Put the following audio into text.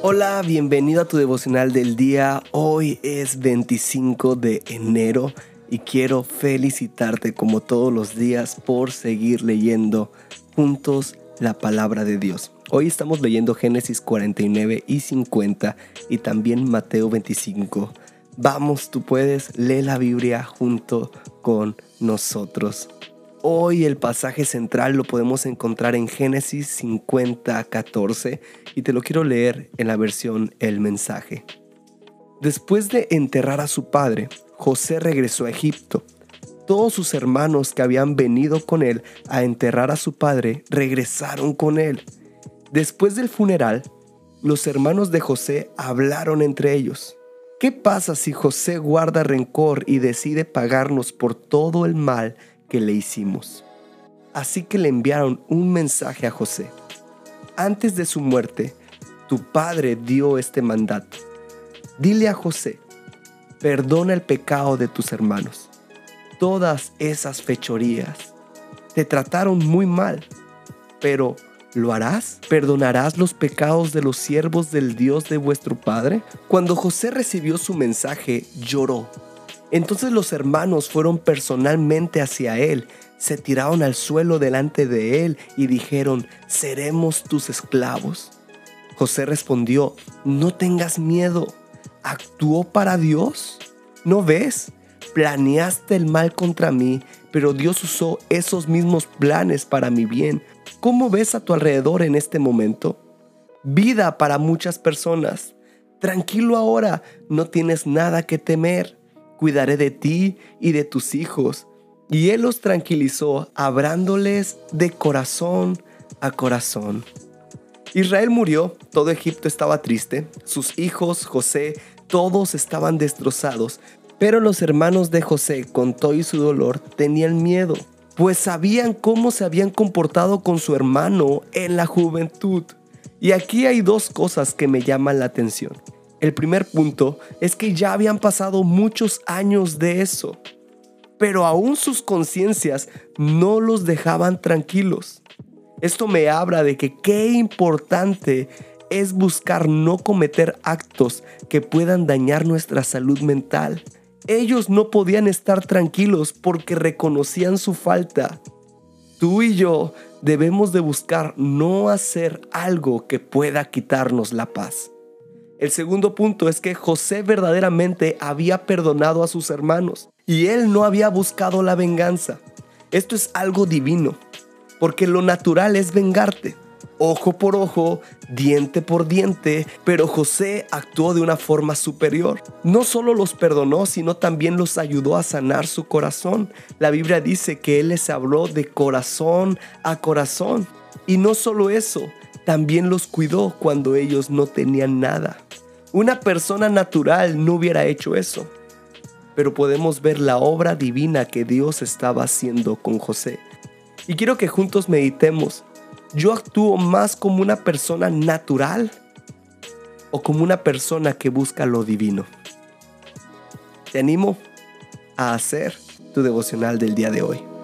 Hola, bienvenido a tu devocional del día. Hoy es 25 de enero y quiero felicitarte como todos los días por seguir leyendo juntos la palabra de Dios. Hoy estamos leyendo Génesis 49 y 50 y también Mateo 25. Vamos, tú puedes, lee la Biblia junto con nosotros. Hoy el pasaje central lo podemos encontrar en Génesis 50, 14 y te lo quiero leer en la versión El mensaje. Después de enterrar a su padre, José regresó a Egipto. Todos sus hermanos que habían venido con él a enterrar a su padre regresaron con él. Después del funeral, los hermanos de José hablaron entre ellos. ¿Qué pasa si José guarda rencor y decide pagarnos por todo el mal que le hicimos. Así que le enviaron un mensaje a José. Antes de su muerte, tu padre dio este mandato. Dile a José, perdona el pecado de tus hermanos. Todas esas fechorías te trataron muy mal, pero ¿Lo harás? ¿Perdonarás los pecados de los siervos del Dios de vuestro Padre? Cuando José recibió su mensaje, lloró entonces los hermanos fueron personalmente hacia él, se tiraron al suelo delante de él y dijeron, seremos tus esclavos. José respondió, no tengas miedo, ¿actuó para Dios? ¿No ves? Planeaste el mal contra mí, pero Dios usó esos mismos planes para mi bien. ¿Cómo ves a tu alrededor en este momento? Vida para muchas personas. Tranquilo ahora, no tienes nada que temer cuidaré de ti y de tus hijos. Y él los tranquilizó, hablándoles de corazón a corazón. Israel murió, todo Egipto estaba triste, sus hijos, José, todos estaban destrozados, pero los hermanos de José, con todo y su dolor, tenían miedo, pues sabían cómo se habían comportado con su hermano en la juventud. Y aquí hay dos cosas que me llaman la atención. El primer punto es que ya habían pasado muchos años de eso, pero aún sus conciencias no los dejaban tranquilos. Esto me habla de que qué importante es buscar no cometer actos que puedan dañar nuestra salud mental. Ellos no podían estar tranquilos porque reconocían su falta. Tú y yo debemos de buscar no hacer algo que pueda quitarnos la paz. El segundo punto es que José verdaderamente había perdonado a sus hermanos y él no había buscado la venganza. Esto es algo divino, porque lo natural es vengarte, ojo por ojo, diente por diente, pero José actuó de una forma superior. No solo los perdonó, sino también los ayudó a sanar su corazón. La Biblia dice que él les habló de corazón a corazón. Y no solo eso, también los cuidó cuando ellos no tenían nada. Una persona natural no hubiera hecho eso, pero podemos ver la obra divina que Dios estaba haciendo con José. Y quiero que juntos meditemos, ¿yo actúo más como una persona natural o como una persona que busca lo divino? Te animo a hacer tu devocional del día de hoy.